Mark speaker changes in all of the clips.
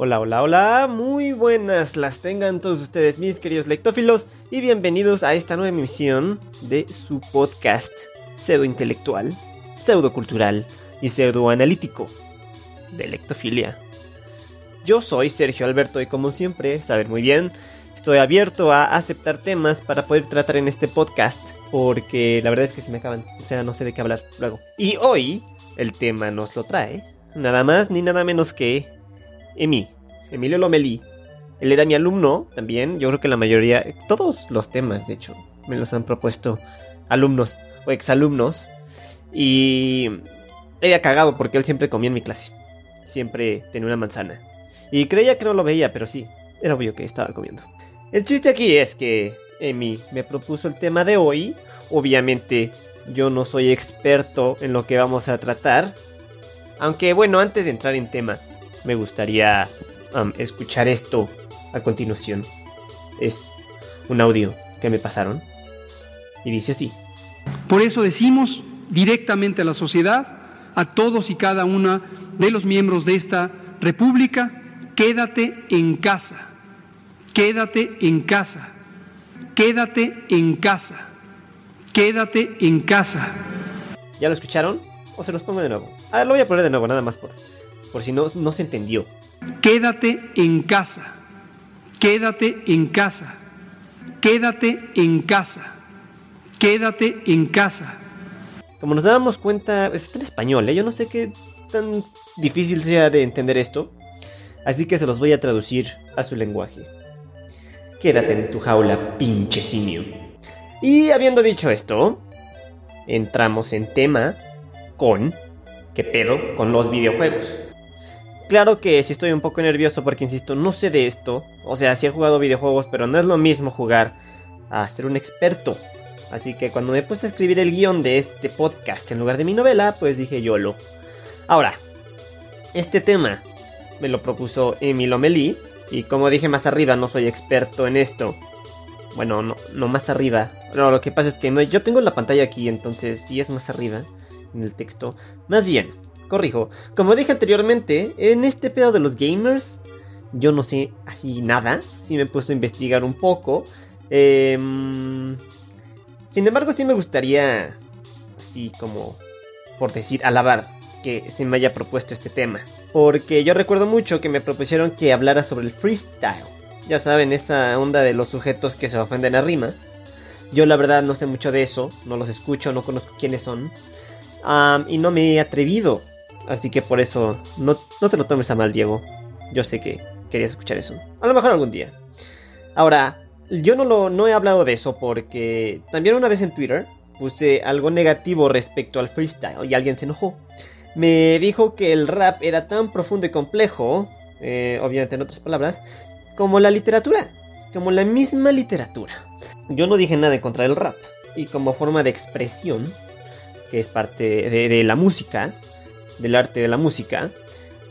Speaker 1: Hola, hola, hola, muy buenas las tengan todos ustedes mis queridos lectófilos y bienvenidos a esta nueva emisión de su podcast pseudo intelectual, pseudo cultural y pseudo analítico de lectofilia. Yo soy Sergio Alberto y como siempre, saben muy bien, estoy abierto a aceptar temas para poder tratar en este podcast porque la verdad es que se me acaban, o sea, no sé de qué hablar luego. Y hoy el tema nos lo trae nada más ni nada menos que Emi, Emilio Lomelí. Él era mi alumno también. Yo creo que la mayoría, todos los temas, de hecho, me los han propuesto alumnos o exalumnos. Y era cagado porque él siempre comía en mi clase. Siempre tenía una manzana. Y creía que no lo veía, pero sí, era obvio que estaba comiendo. El chiste aquí es que Emi me propuso el tema de hoy. Obviamente yo no soy experto en lo que vamos a tratar. Aunque bueno, antes de entrar en tema, me gustaría um, escuchar esto a continuación. Es un audio que me pasaron y dice así.
Speaker 2: Por eso decimos directamente a la sociedad, a todos y cada una de los miembros de esta República, quédate en casa, quédate en casa, quédate en casa, quédate en casa.
Speaker 1: ¿Ya lo escucharon? ¿O se los pongo de nuevo? A ver, lo voy a poner de nuevo, nada más por, por si no, no se entendió.
Speaker 2: Quédate en casa, quédate en casa, quédate en casa, quédate en casa.
Speaker 1: Como nos dábamos cuenta, está en español, ¿eh? yo no sé qué tan difícil sea de entender esto, así que se los voy a traducir a su lenguaje. Quédate en tu jaula, pinche simio. Y habiendo dicho esto, entramos en tema con ¿qué pedo con los videojuegos? Claro que si estoy un poco nervioso porque, insisto, no sé de esto. O sea, sí he jugado videojuegos, pero no es lo mismo jugar a ser un experto. Así que cuando me puse a escribir el guion de este podcast en lugar de mi novela, pues dije YOLO. Ahora, este tema me lo propuso Emilio Melí. Y como dije más arriba, no soy experto en esto. Bueno, no, no más arriba. No, lo que pasa es que yo tengo la pantalla aquí, entonces sí es más arriba en el texto. Más bien, corrijo, como dije anteriormente, en este pedo de los gamers, yo no sé así nada. Sí me puesto a investigar un poco. Em, sin embargo, sí me gustaría, así como, por decir, alabar que se me haya propuesto este tema. Porque yo recuerdo mucho que me propusieron que hablara sobre el freestyle. Ya saben, esa onda de los sujetos que se ofenden a rimas. Yo la verdad no sé mucho de eso, no los escucho, no conozco quiénes son. y no me he atrevido. Así que por eso, no, no te lo tomes a mal, Diego. Yo sé que querías escuchar eso. A lo mejor algún día. Ahora, yo no, lo, no he hablado de eso porque también una vez en Twitter puse algo negativo respecto al freestyle y alguien se enojó. Me dijo que el rap era tan profundo y complejo, eh, obviamente en otras palabras, como la literatura, como la misma literatura. Yo no dije nada en contra del rap y como forma de expresión, que es parte de, de la música, del arte de la música,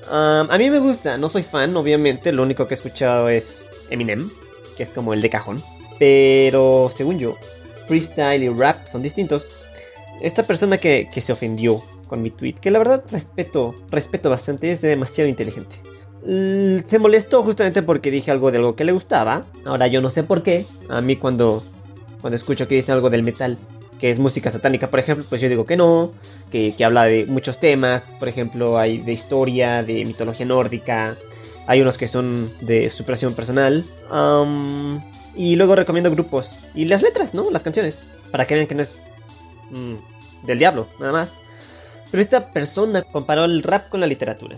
Speaker 1: a mí me gusta, no soy fan, obviamente, lo único que he escuchado es Eminem, que es como el de cajón. Pero según yo, freestyle y rap son distintos. Esta persona que, que se ofendió con mi tweet, que la verdad respeto, respeto bastante, es demasiado inteligente. se molestó justamente porque dije algo de algo que le gustaba. Ahora yo no sé por qué. A mí cuando, cuando escucho que dice algo del metal, que es música satánica, por ejemplo, pues yo digo que no, que, que, habla de muchos temas, por ejemplo, hay de historia, de mitología nórdica, hay unos que son de superación personal, y luego recomiendo grupos y las letras, ¿no? Las canciones, para que vean que no es mm, del diablo, nada más. Pero esta persona comparó el rap con la literatura,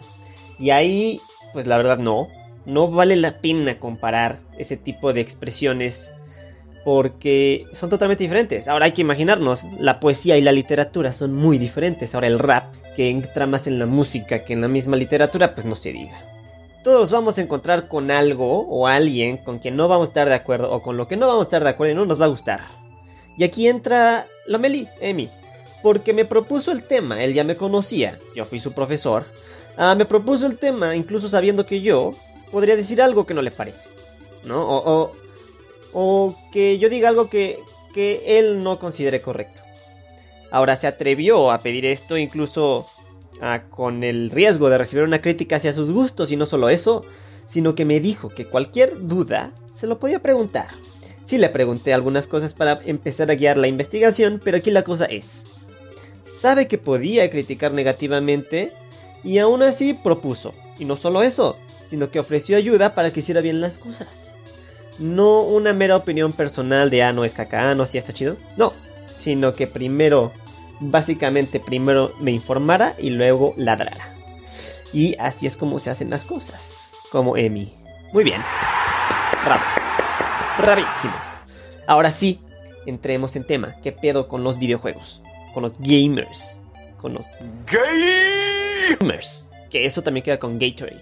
Speaker 1: y ahí, pues la verdad no, no vale la pena comparar ese tipo de expresiones porque son totalmente diferentes. Ahora hay que imaginarnos, la poesía y la literatura son muy diferentes. Ahora el rap, que entra más en la música que en la misma literatura, pues no se diga. Todos vamos a encontrar con algo o alguien con quien no vamos a estar de acuerdo o con lo que no vamos a estar de acuerdo y no nos va a gustar. Y aquí entra la Meli, Emi, porque me propuso el tema, él ya me conocía, yo fui su profesor, ah, me propuso el tema incluso sabiendo que yo podría decir algo que no le parece, ¿no? O, que yo diga algo que, que él no considere correcto. Ahora se atrevió a pedir esto incluso ah, con el riesgo de recibir una crítica hacia sus gustos y no solo eso, sino que me dijo que cualquier duda se lo podía preguntar. Sí le pregunté algunas cosas para empezar a guiar la investigación, pero aquí la cosa es, sabe que podía criticar negativamente y aún así propuso. Y no solo eso, sino que ofreció ayuda para que hiciera bien las cosas. No una mera opinión personal de, ah, no es caca, ah, no, sí está chido. No, sino que primero, básicamente primero me informara y luego ladrara. Y así es como se hacen las cosas, como Emi. Muy bien. Bravo. Bravísimo. Ahora sí, entremos en tema. ¿Qué pedo con los videojuegos? Con los gamers. Con los gamers. Que eso también queda con Gatorade.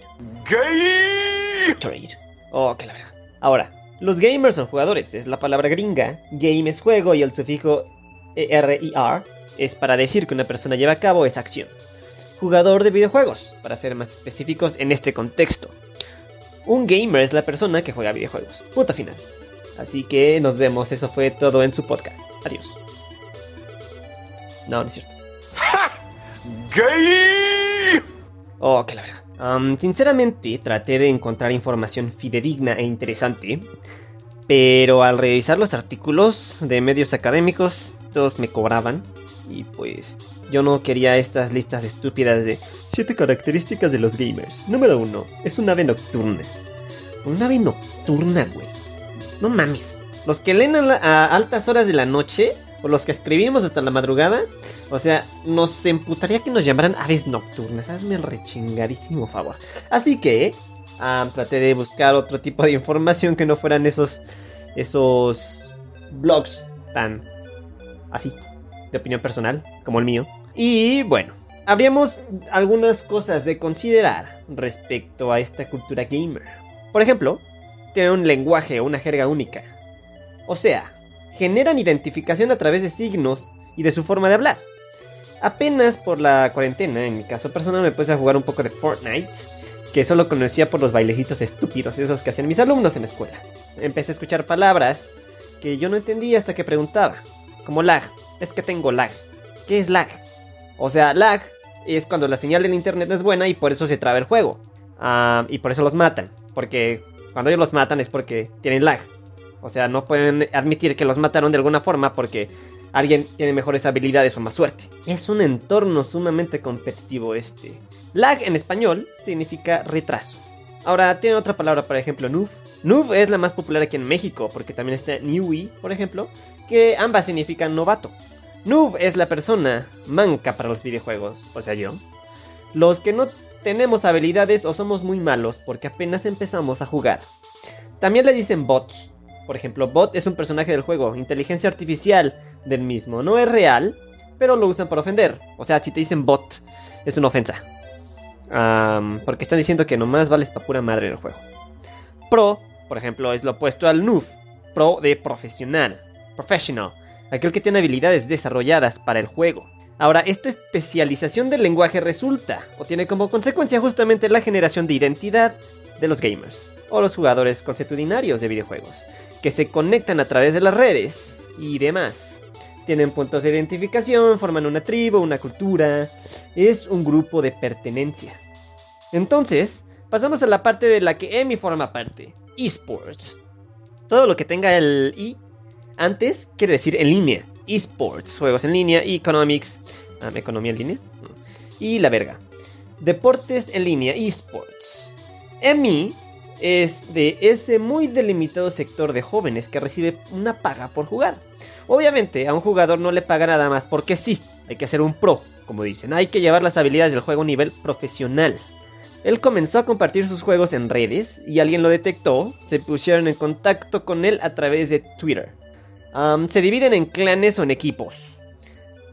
Speaker 1: Gatorade. Oh, qué la verdad. Ahora, los gamers son jugadores, es la palabra gringa. Game es juego y el sufijo ERIR es para decir que una persona lleva a cabo esa acción. Jugador de videojuegos, para ser más específicos en este contexto. Un gamer es la persona que juega videojuegos. Puta final. Así que nos vemos, eso fue todo en su podcast. Adiós. No, no es cierto. ¡Gay! Oh, qué la verdad. sinceramente, traté de encontrar información fidedigna e interesante, pero al revisar los artículos de medios académicos, todos me cobraban, y pues yo no quería estas listas estúpidas de 7 características de los gamers. Número 1, es un ave nocturna. Un ave nocturna, güey. No mames. Los que leen a, altas horas de la noche, o los que escribimos hasta la madrugada, o sea, nos emputaría que nos llamaran aves nocturnas. Hazme el rechingadísimo favor. Así que ah, traté de buscar otro tipo de información que no fueran esos, esos blogs tan así, de opinión personal, como el mío. Y bueno, habríamos algunas cosas de considerar respecto a esta cultura gamer. Por ejemplo, tiene un lenguaje o una jerga única. O sea, generan identificación a través de signos y de su forma de hablar. Apenas por la cuarentena, en mi caso personal, me puse a jugar un poco de Fortnite, que solo conocía por los bailecitos estúpidos, esos que hacían mis alumnos en la escuela. Empecé a escuchar palabras que yo no entendía hasta que preguntaba, como lag, es que tengo lag. ¿Qué es lag? O sea, lag es cuando la señal del internet es buena y por eso se traba el juego. Ah, y por eso los matan, porque cuando ellos los matan es porque tienen lag. O sea, no pueden admitir que los mataron de alguna forma porque alguien tiene mejores habilidades o más suerte. Es un entorno sumamente competitivo este. Lag en español significa retraso. Ahora, tiene otra palabra, por ejemplo, noob. Noob es la más popular aquí en México, porque también está newbie, por ejemplo, que ambas significan novato. Noob es la persona manca para los videojuegos, o sea yo. Los que no tenemos habilidades o somos muy malos porque apenas empezamos a jugar. También le dicen bots. Por ejemplo, bot es un personaje del juego, inteligencia artificial del mismo. No es real, pero lo usan para ofender. O sea, si te dicen bot, es una ofensa. porque están diciendo que nomás vales pa' pura madre en el juego. Pro, por ejemplo, es lo opuesto al noob. Pro de profesional. Professional. Aquel que tiene habilidades desarrolladas para el juego. Ahora, esta especialización del lenguaje resulta o tiene como consecuencia justamente la generación de identidad de los gamers o los jugadores consuetudinarios de videojuegos, que se conectan a través de las redes y demás. Tienen puntos de identificación, forman una tribu, una cultura, es un grupo de pertenencia. Entonces, pasamos a la parte de la que Emi forma parte, esports. Todo lo que tenga el i antes quiere decir en línea esports, juegos en línea, economics, ah, economía en línea, y la verga. Deportes en línea, esports. EMI es de ese muy delimitado sector de jóvenes que recibe una paga por jugar. Obviamente, a un jugador no le paga nada más porque sí, hay que ser un pro, como dicen, hay que llevar las habilidades del juego a nivel profesional. Él comenzó a compartir sus juegos en redes y alguien lo detectó, se pusieron en contacto con él a través de Twitter se dividen en clanes o en equipos.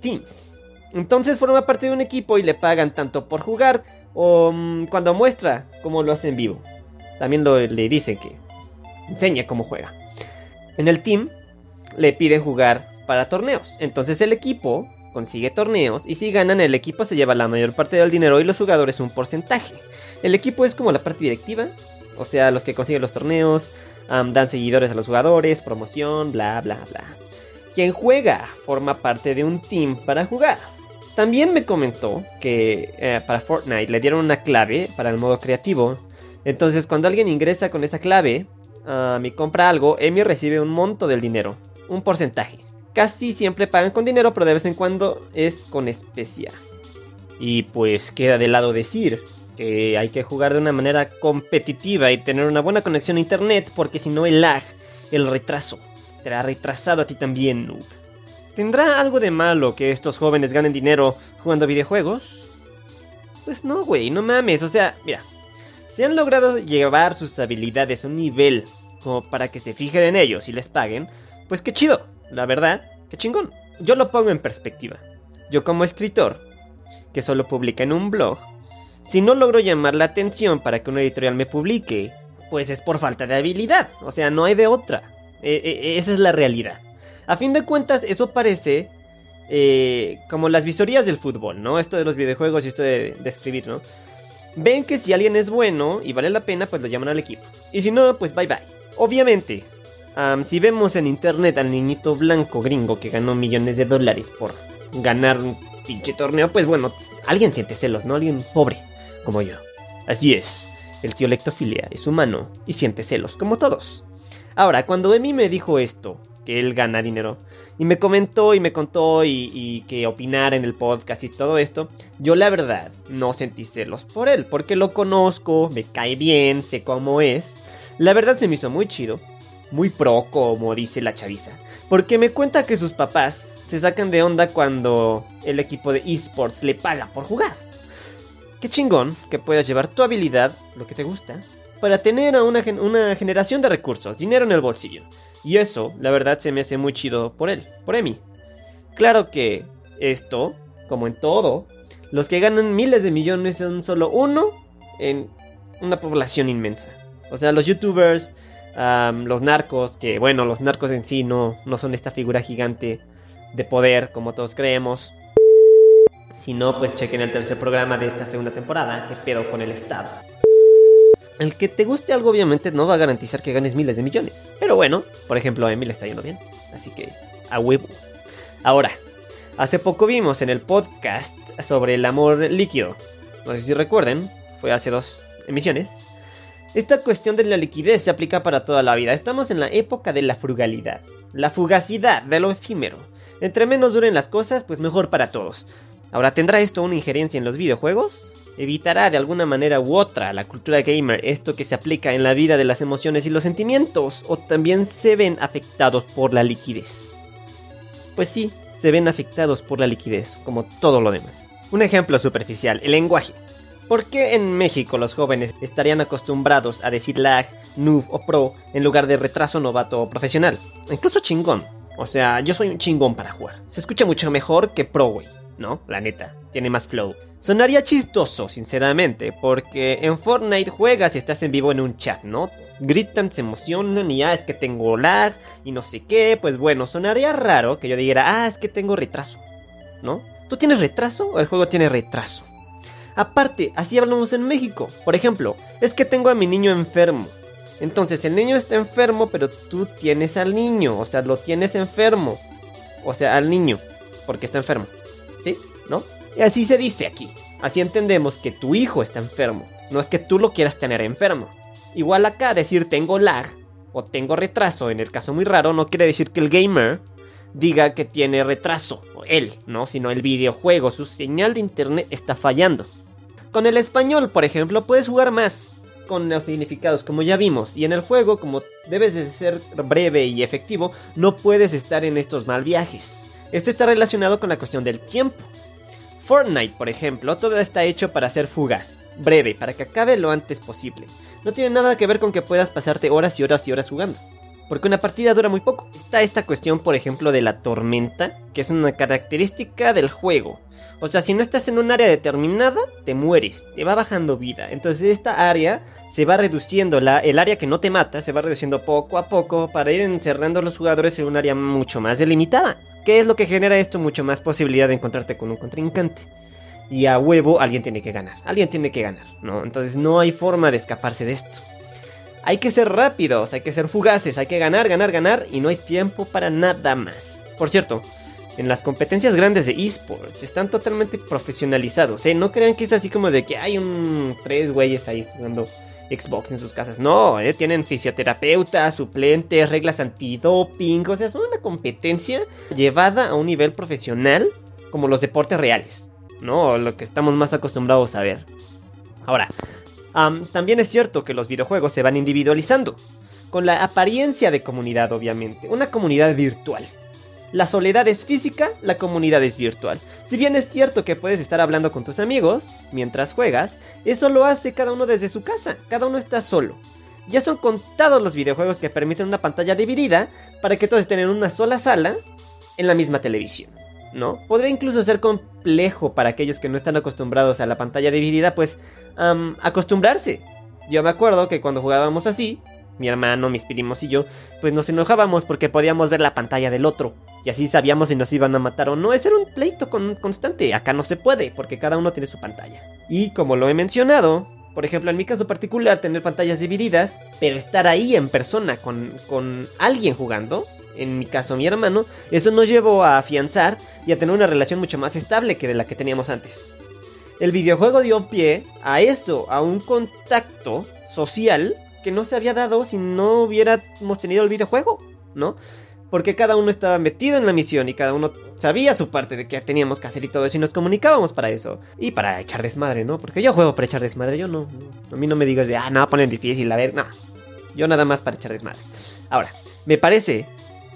Speaker 1: Teams. Entonces forma parte de un equipo y le pagan tanto por jugar o mm, cuando muestra cómo lo hace en vivo. También le dicen que enseña cómo juega. En el team le piden jugar para torneos. Entonces el equipo consigue torneos y si ganan el equipo se lleva la mayor parte del dinero y los jugadores un porcentaje. El equipo es como la parte directiva, o sea, los que consiguen los torneos, dan seguidores a los jugadores, promoción, bla, bla, bla. Quien juega forma parte de un team para jugar. También me comentó que eh, para Fortnite le dieron una clave para el modo creativo. Entonces cuando alguien ingresa con esa clave y compra algo, Emi recibe un monto del dinero, un porcentaje. Casi siempre pagan con dinero, pero de vez en cuando es con especia. Y pues queda de lado decir que hay que jugar de una manera competitiva y tener una buena conexión a internet, porque si no el lag, el retraso, te ha retrasado a ti también, noob. ¿Tendrá algo de malo que estos jóvenes ganen dinero jugando videojuegos? Pues no, güey, no mames, o sea, mira, si han logrado llevar sus habilidades a un nivel como para que se fijen en ellos y les paguen, pues qué chido, la verdad, qué chingón. Yo lo pongo en perspectiva. Yo como escritor, que solo publica en un blog, si no logro llamar la atención para que una editorial me publique, pues es por falta de habilidad. O sea, no hay de otra. E, e, esa es la realidad. A fin de cuentas, eso parece eh, como las visorías del fútbol, ¿no? Esto de los videojuegos y esto de, escribir, ¿no? Ven que si alguien es bueno y vale la pena, pues lo llaman al equipo. Y si no, pues bye bye. Obviamente, si vemos en internet al niñito blanco gringo que ganó millones de dólares por ganar un pinche torneo, pues bueno, alguien siente celos, ¿no? Alguien pobre como yo. Así es, el tío lectofilia es humano y siente celos, como todos. Ahora, cuando Emi me dijo esto, que él gana dinero, y me comentó y me contó y, que opinara en el podcast y todo esto, yo la verdad no sentí celos por él, porque lo conozco, me cae bien, sé cómo es. La verdad se me hizo muy chido, muy pro, como dice la chaviza, porque me cuenta que sus papás se sacan de onda cuando el equipo de esports le paga por jugar. Qué chingón que puedas llevar tu habilidad, lo que te gusta, para tener a una, una generación de recursos, dinero en el bolsillo. Y eso, la verdad, se me hace muy chido por él, por Emi. Claro que esto, como en todo, los que ganan miles de millones son solo uno en una población inmensa. O sea, los youtubers, los narcos, que bueno, los narcos en sí no, no son esta figura gigante de poder como todos creemos. Si no, pues chequen el tercer programa de esta segunda temporada, que pedo con el Estado. El que te guste algo obviamente no va a garantizar que ganes miles de millones. Pero bueno, por ejemplo a Emil está yendo bien. Así que a huevo. Ahora, hace poco vimos en el podcast sobre el amor líquido. No sé si recuerden, fue hace dos emisiones. Esta cuestión de la liquidez se aplica para toda la vida. Estamos en la época de la frugalidad, la fugacidad de lo efímero. Entre menos duren las cosas, pues mejor para todos. Ahora, ¿tendrá esto una injerencia en los videojuegos? ¿Evitará de alguna manera u otra la cultura gamer esto que se aplica en la vida de las emociones y los sentimientos? ¿O también se ven afectados por la liquidez? Pues sí, se ven afectados por la liquidez, como todo lo demás. Un ejemplo superficial, el lenguaje. ¿Por qué en México los jóvenes estarían acostumbrados a decir lag, noob o pro en lugar de retraso novato o profesional? Incluso chingón. O sea, yo soy un chingón para jugar. Se escucha mucho mejor que pro, güey. ¿no? La neta, tiene más flow. Sonaría chistoso, sinceramente, porque en Fortnite juegas y estás en vivo en un chat, ¿no? Gritan, se emocionan y ah, es que tengo lag y no sé qué. Pues bueno, sonaría raro que yo dijera, ah, es que tengo retraso, ¿no? ¿Tú tienes retraso o el juego tiene retraso? Aparte, así hablamos en México. Por ejemplo, es que tengo a mi niño enfermo. Entonces el niño está enfermo, pero tú tienes al niño, o sea, lo tienes enfermo. O sea, al niño, porque está enfermo. ¿Sí? ¿No? Y así se dice aquí. Así entendemos que tu hijo está enfermo. No es que tú lo quieras tener enfermo. Igual acá decir tengo lag o tengo retraso, en el caso muy raro, no quiere decir que el gamer diga que tiene retraso. O él, ¿no? Sino el videojuego, su señal de internet está fallando. Con el español, por ejemplo, puedes jugar más con los significados, como ya vimos. Y en el juego, como debes de ser breve y efectivo, no puedes estar en estos mal viajes. Esto está relacionado con la cuestión del tiempo. Fortnite, por ejemplo, todo está hecho para ser fugaz, breve, para que acabe lo antes posible. No tiene nada que ver con que puedas pasarte horas y horas y horas jugando. Porque una partida dura muy poco. Está esta cuestión, por ejemplo, de la tormenta, que es una característica del juego. O sea, si no estás en un área determinada, te mueres, te va bajando vida. Entonces esta área se va reduciendo, el área que no te mata se va reduciendo poco a poco para ir encerrando a los jugadores en un área mucho más delimitada. ¿Qué es lo que genera esto? Mucho más posibilidad de encontrarte con un contrincante. Y a huevo alguien tiene que ganar, alguien tiene que ganar, ¿no? Entonces no hay forma de escaparse de esto. Hay que ser rápidos, hay que ser fugaces, hay que ganar, ganar, ganar y no hay tiempo para nada más. Por cierto, en las competencias grandes de esports están totalmente profesionalizados, ¿eh? No crean que es así como de que hay un tres güeyes ahí jugando Xbox en sus casas. No, ¿eh? tienen fisioterapeuta, suplentes, reglas antidoping. O sea, son una competencia llevada a un nivel profesional como los deportes reales, ¿no? Lo que estamos más acostumbrados a ver. Ahora, también es cierto que los videojuegos se van individualizando, con la apariencia de comunidad obviamente, una comunidad virtual. La soledad es física, la comunidad es virtual. Si bien es cierto que puedes estar hablando con tus amigos mientras juegas, eso lo hace cada uno desde su casa, cada uno está solo. Ya son contados los videojuegos que permiten una pantalla dividida para que todos estén en una sola sala en la misma televisión. ¿No? Podría incluso ser complejo para aquellos que no están acostumbrados a la pantalla dividida, pues acostumbrarse. Yo me acuerdo que cuando jugábamos así, mi hermano, mis primos y yo, pues nos enojábamos porque podíamos ver la pantalla del otro. Y así sabíamos si nos iban a matar o no. Ese era un pleito constante. Acá no se puede, porque cada uno tiene su pantalla. Y como lo he mencionado, por ejemplo, en mi caso particular, tener pantallas divididas, pero estar ahí en persona con, con alguien jugando, en mi caso mi hermano, eso nos llevó a afianzar y a tener una relación mucho más estable que de la que teníamos antes. El videojuego dio pie a eso, a un contacto social que no se había dado si no hubiéramos tenido el videojuego, ¿no? Porque cada uno estaba metido en la misión y cada uno sabía su parte de que teníamos que hacer y todo eso y nos comunicábamos para eso. Y para echar desmadre, ¿no? Porque yo juego para echar desmadre, yo no. A mí no me digas de, ah, no, ponen difícil, a ver, no. Yo nada más para echar desmadre. Ahora, me parece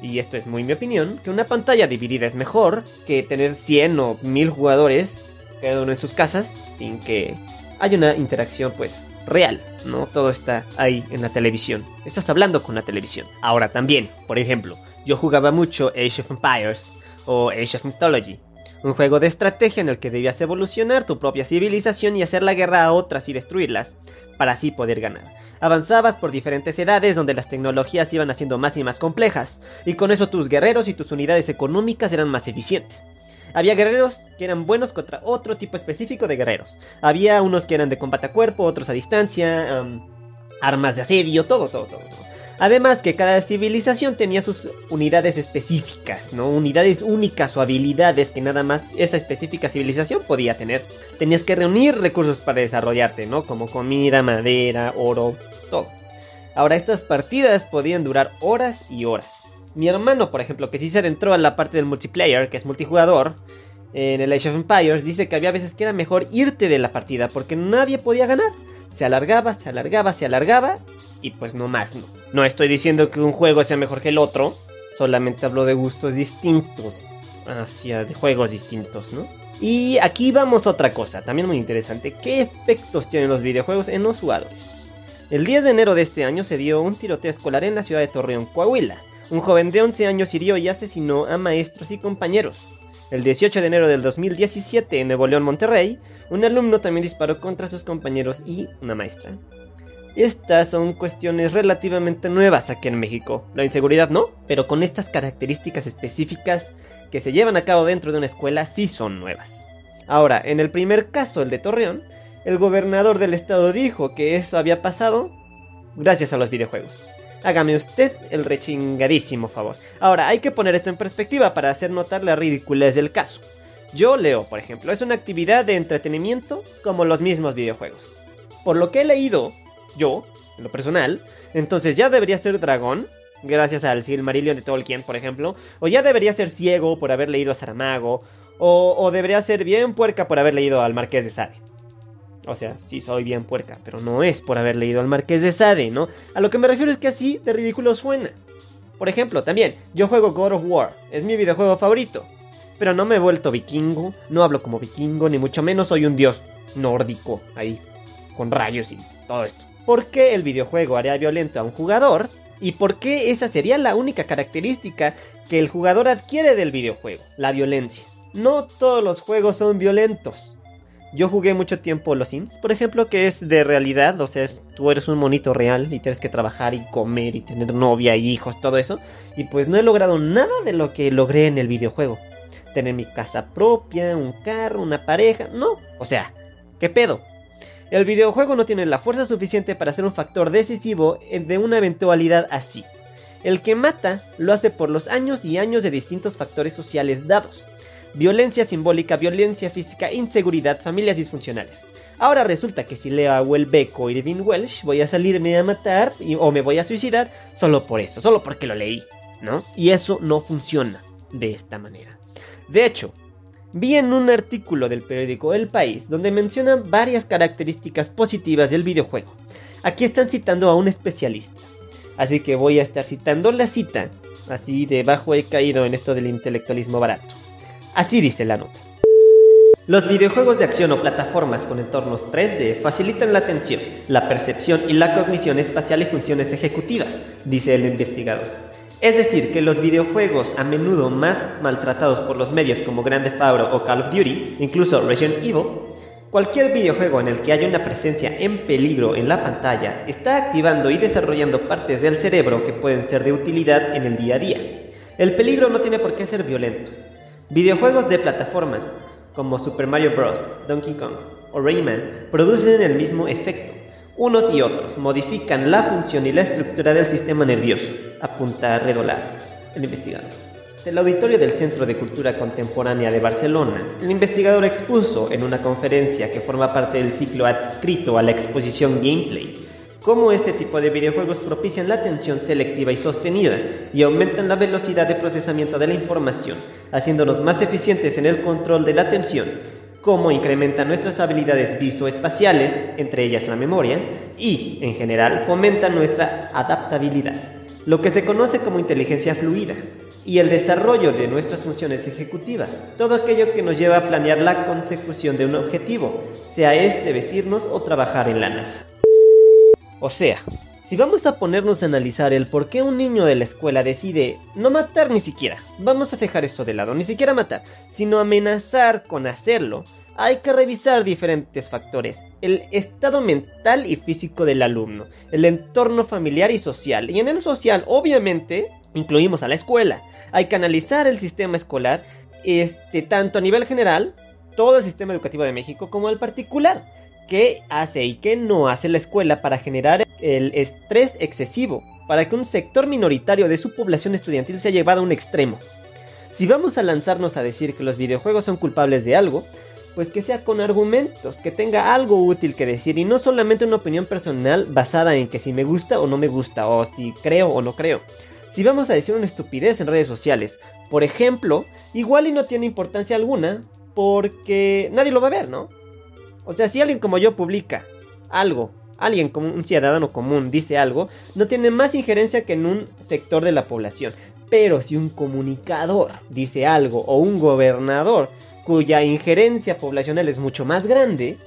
Speaker 1: y esto es muy mi opinión, que una pantalla dividida es mejor que tener 100 o 1000 jugadores cada uno en sus casas sin que haya una interacción pues real, ¿no? Todo está ahí en la televisión. Estás hablando con la televisión. Ahora también, por ejemplo, yo jugaba mucho Age of Empires o Age of Mythology, un juego de estrategia en el que debías evolucionar tu propia civilización y hacer la guerra a otras y destruirlas, para así poder ganar. Avanzabas por diferentes edades donde las tecnologías iban haciendo más y más complejas, y con eso tus guerreros y tus unidades económicas eran más eficientes. Había guerreros que eran buenos contra otro tipo específico de guerreros. Había unos que eran de combate a cuerpo, otros a distancia, armas de asedio, todo, todo, todo, todo. Además que cada civilización tenía sus unidades específicas, ¿no? Unidades únicas o habilidades que nada más esa específica civilización podía tener. Tenías que reunir recursos para desarrollarte, ¿no? Como comida, madera, oro, todo. Ahora estas partidas podían durar horas y horas. Mi hermano, por ejemplo, que sí se adentró a la parte del multiplayer, que es multijugador, en el Age of Empires, dice que había veces que era mejor irte de la partida porque nadie podía ganar. Se alargaba, se alargaba, se alargaba y pues no más, no. No estoy diciendo que un juego sea mejor que el otro, solamente hablo de gustos distintos, hacia de juegos distintos, ¿no? Y aquí vamos a otra cosa, también muy interesante, ¿qué efectos tienen los videojuegos en los jugadores? El 10 de enero de este año se dio un tiroteo escolar en la ciudad de Torreón, Coahuila. Un joven de 11 años hirió y asesinó a maestros y compañeros. El 18 de enero del 2017 en Nuevo León, Monterrey, un alumno también disparó contra sus compañeros y una maestra. Estas son cuestiones relativamente nuevas aquí en México. La inseguridad no, pero con estas características específicas que se llevan a cabo dentro de una escuela sí son nuevas. Ahora, en el primer caso, el de Torreón, el gobernador del estado dijo que eso había pasado gracias a los videojuegos. Hágame usted el rechingadísimo favor. Ahora, hay que poner esto en perspectiva para hacer notar la ridiculez del caso. Yo leo, por ejemplo, es una actividad de entretenimiento como los mismos videojuegos. Por lo que he leído, yo, en lo personal, entonces ya debería ser dragón, gracias al Silmarillion de Tolkien, por ejemplo, o ya debería ser ciego por haber leído a Saramago, o, debería ser bien puerca por haber leído al Marqués de Sade. O sea, sí soy bien puerca, pero no es por haber leído al Marqués de Sade, ¿no? A lo que me refiero es que así de ridículo suena. Por ejemplo, también, yo juego God of War, es mi videojuego favorito. Pero no me he vuelto vikingo, no hablo como vikingo, ni mucho menos soy un dios nórdico ahí, con rayos y todo esto. ¿Por qué el videojuego haría violento a un jugador? ¿Y por qué esa sería la única característica que el jugador adquiere del videojuego? La violencia. No todos los juegos son violentos. Yo jugué mucho tiempo Los Sims, por ejemplo, que es de realidad, o sea, tú eres un monito real y tienes que trabajar y comer y tener novia y hijos, todo eso. Y pues no he logrado nada de lo que logré en el videojuego. Tener mi casa propia, un carro, una pareja, no. O sea, ¿qué pedo? El videojuego no tiene la fuerza suficiente para ser un factor decisivo de una eventualidad así. El que mata lo hace por los años y años de distintos factores sociales dados violencia simbólica, violencia física, inseguridad, familias disfuncionales. Ahora resulta que si leo a Welbeck o Irving Welsh, voy a salirme a matar o me voy a suicidar solo por eso, solo porque lo leí, ¿no? Y eso no funciona de esta manera. De hecho, vi en un artículo del periódico El País donde menciona varias características positivas del videojuego. Aquí están citando a un especialista. Así que voy a estar citando la cita. Así debajo he caído en esto del intelectualismo barato. Así dice la nota. Los videojuegos de acción o plataformas con entornos 3D facilitan la atención, la percepción y la cognición espacial y funciones ejecutivas, dice el investigador. Es decir, que los videojuegos a menudo más maltratados por los medios como Grand Theft Auto o Call of Duty, incluso Resident Evil, cualquier videojuego en el que haya una presencia en peligro en la pantalla está activando y desarrollando partes del cerebro que pueden ser de utilidad en el día a día. El peligro no tiene por qué ser violento. Videojuegos de plataformas como Super Mario Bros., Donkey Kong o Rayman producen el mismo efecto. Unos y otros modifican la función y la estructura del sistema nervioso, apunta Redolar, el investigador. el auditorio del Centro de Cultura Contemporánea de Barcelona, el investigador expuso en una conferencia que forma parte del ciclo adscrito a la exposición Gameplay cómo este tipo de videojuegos propician la atención selectiva y sostenida y aumentan la velocidad de procesamiento de la información, haciéndonos más eficientes en el control de la atención, cómo incrementan nuestras habilidades visoespaciales, entre ellas la memoria, y, en general, fomentan nuestra adaptabilidad, lo que se conoce como inteligencia fluida, y el desarrollo de nuestras funciones ejecutivas, todo aquello que nos lleva a planear la consecución de un objetivo, sea este vestirnos o trabajar en la NASA. O sea, si vamos a ponernos a analizar el por qué un niño de la escuela decide no matar ni siquiera, vamos a dejar esto de lado, ni siquiera matar, sino amenazar con hacerlo, hay que revisar diferentes factores, el estado mental y físico del alumno, el entorno familiar y social, y en el social obviamente incluimos a la escuela, hay que analizar el sistema escolar, este, tanto a nivel general, todo el sistema educativo de México, como el particular qué hace y qué no hace la escuela para generar el estrés excesivo, para que un sector minoritario de su población estudiantil sea llevado a un extremo. Si vamos a lanzarnos a decir que los videojuegos son culpables de algo, pues que sea con argumentos, que tenga algo útil que decir y no solamente una opinión personal basada en que si me gusta o no me gusta, o si creo o no creo. Si vamos a decir una estupidez en redes sociales, por ejemplo, igual y no tiene importancia alguna, porque nadie lo va a ver, ¿no? O sea, si alguien como yo publica algo, alguien como un ciudadano común dice algo, no tiene más injerencia que en un sector de la población. Pero si un comunicador dice algo o un gobernador cuya injerencia poblacional es mucho más grande,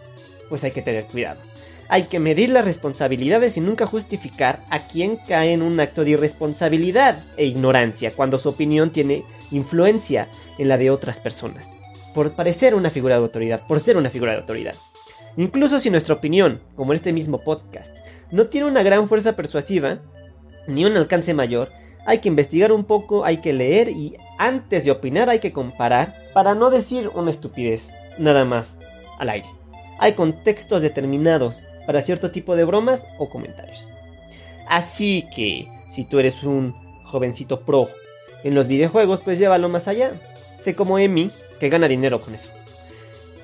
Speaker 1: pues hay que tener cuidado. Hay que medir las responsabilidades y nunca justificar a quien cae en un acto de irresponsabilidad e ignorancia cuando su opinión tiene influencia en la de otras personas. Por parecer una figura de autoridad, por ser una figura de autoridad. Incluso si nuestra opinión, como en este mismo podcast, no tiene una gran fuerza persuasiva, ni un alcance mayor, hay que investigar un poco, hay que leer y antes de opinar hay que comparar para no decir una estupidez, nada más, al aire. Hay contextos determinados para cierto tipo de bromas o comentarios. Así que, si tú eres un jovencito pro en los videojuegos, pues llévalo más allá. Sé como Emi, que gana dinero con eso.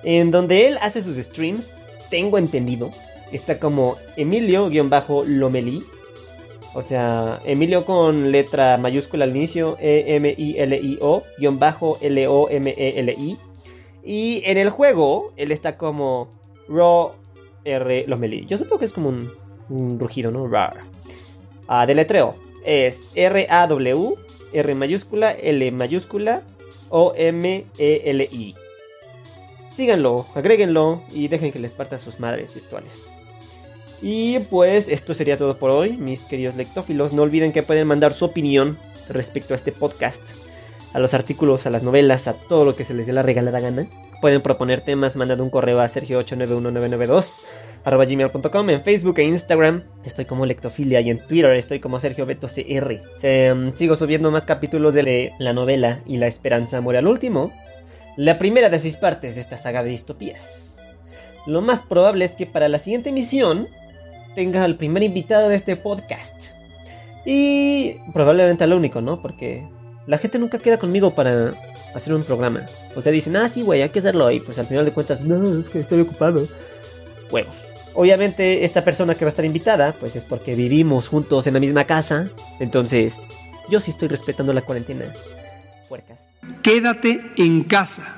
Speaker 1: En donde él hace sus streams tengo entendido, está como Emilio-Lomeli. O sea, Emilio con letra mayúscula al inicio, E-M-I-L-I-O-L-O-M-E-L-I. Y en el juego, él está como Raw R Lomeli. Yo supongo que es como un, rugido, ¿no? Rar. Ah, deletreo. Es R-A-W, R mayúscula, L mayúscula, O-M-E-L-I síganlo, agréguenlo y dejen que les parta sus madres virtuales. Y pues esto sería todo por hoy, mis queridos lectófilos. No olviden que pueden mandar su opinión respecto a este podcast, a los artículos, a las novelas, a todo lo que se les dé la regalada gana. Pueden proponer temas mandando un correo a sergio891992 arroba gmail.com en Facebook e Instagram. Estoy como Lectofilia y en Twitter estoy como Sergio Beto. Um, sigo subiendo más capítulos de la novela y La Esperanza muere al último. La primera de seis partes de esta saga de distopías. Lo más probable es que para la siguiente emisión tenga al primer invitado de este podcast. Y probablemente al único, ¿no? Porque la gente nunca queda conmigo para hacer un programa. O sea, dicen, ah, sí, güey, hay que hacerlo. Y pues al final de cuentas, no, es que estoy ocupado. Huevos. Obviamente, esta persona que va a estar invitada, pues es porque vivimos juntos en la misma casa. Entonces, yo sí estoy respetando la cuarentena. Puercas.
Speaker 2: Quédate en casa.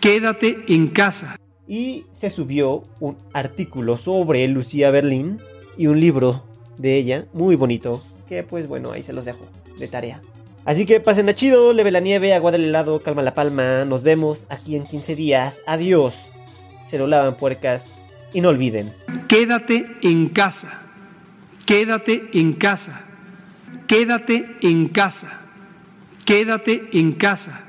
Speaker 2: Quédate en casa.
Speaker 1: Y se subió un artículo sobre Lucía Berlín y un libro de ella, muy bonito, que pues bueno, ahí se los dejo de tarea. Así que pasen a chido, leve la nieve, agua del helado, calma la palma. Nos vemos aquí en 15 días. Adiós. Se lo lavan puercas. Y no olviden.
Speaker 2: Quédate en casa. Quédate en casa. Quédate en casa. Quédate en casa.